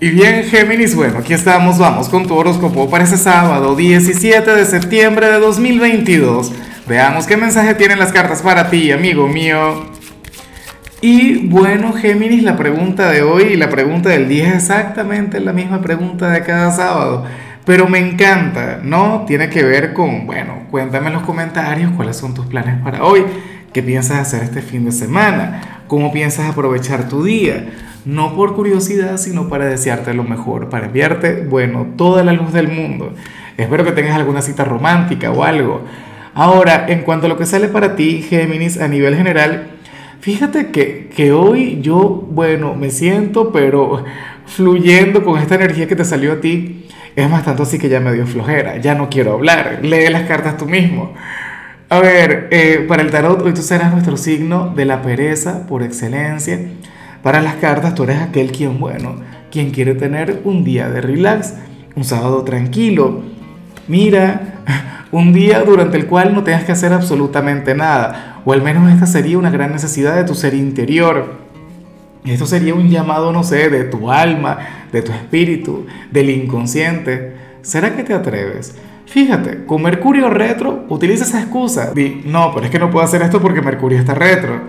Y bien, Géminis, bueno, aquí estamos, vamos con tu horóscopo para ese sábado 17 de septiembre de 2022. Veamos qué mensaje tienen las cartas para ti, amigo mío. Y bueno, Géminis, la pregunta de hoy y la pregunta del día es exactamente la misma pregunta de cada sábado. Pero me encanta, ¿no? Tiene que ver con, bueno, cuéntame en los comentarios cuáles son tus planes para hoy, qué piensas hacer este fin de semana, cómo piensas aprovechar tu día no por curiosidad, sino para desearte lo mejor, para enviarte, bueno, toda la luz del mundo. Espero que tengas alguna cita romántica o algo. Ahora, en cuanto a lo que sale para ti, Géminis, a nivel general, fíjate que, que hoy yo, bueno, me siento, pero fluyendo con esta energía que te salió a ti. Es más tanto así que ya me dio flojera, ya no quiero hablar, lee las cartas tú mismo. A ver, eh, para el tarot hoy tú serás nuestro signo de la pereza por excelencia. Para las cartas tú eres aquel quien, bueno, quien quiere tener un día de relax, un sábado tranquilo. Mira, un día durante el cual no tengas que hacer absolutamente nada, o al menos esta sería una gran necesidad de tu ser interior. Esto sería un llamado, no sé, de tu alma, de tu espíritu, del inconsciente. ¿Será que te atreves? Fíjate, con Mercurio retro utiliza esa excusa. Di, no, pero es que no puedo hacer esto porque Mercurio está retro.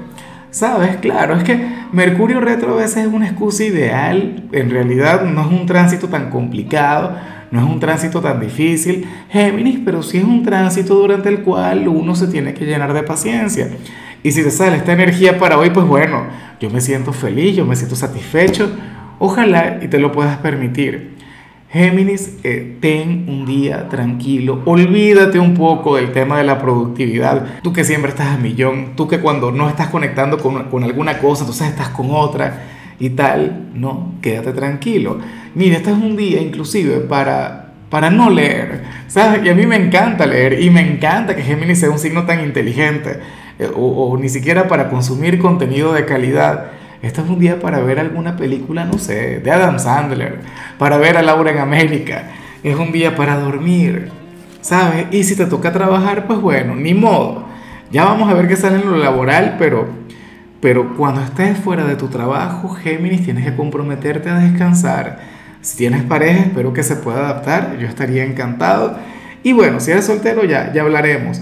¿Sabes? Claro, es que Mercurio retro a veces es una excusa ideal, en realidad no es un tránsito tan complicado, no es un tránsito tan difícil, Géminis, pero sí es un tránsito durante el cual uno se tiene que llenar de paciencia. Y si te sale esta energía para hoy, pues bueno, yo me siento feliz, yo me siento satisfecho, ojalá y te lo puedas permitir. Géminis, eh, ten un día tranquilo, olvídate un poco del tema de la productividad, tú que siempre estás a millón, tú que cuando no estás conectando con, con alguna cosa, entonces estás con otra y tal, no, quédate tranquilo. Mira, este es un día inclusive para, para no leer, ¿sabes? Y a mí me encanta leer y me encanta que Géminis sea un signo tan inteligente, eh, o, o ni siquiera para consumir contenido de calidad. Este es un día para ver alguna película, no sé, de Adam Sandler, para ver a Laura en América. Es un día para dormir, ¿sabes? Y si te toca trabajar, pues bueno, ni modo. Ya vamos a ver qué sale en lo laboral, pero, pero cuando estés fuera de tu trabajo, Géminis, tienes que comprometerte a descansar. Si tienes pareja, espero que se pueda adaptar, yo estaría encantado. Y bueno, si eres soltero, ya, ya hablaremos.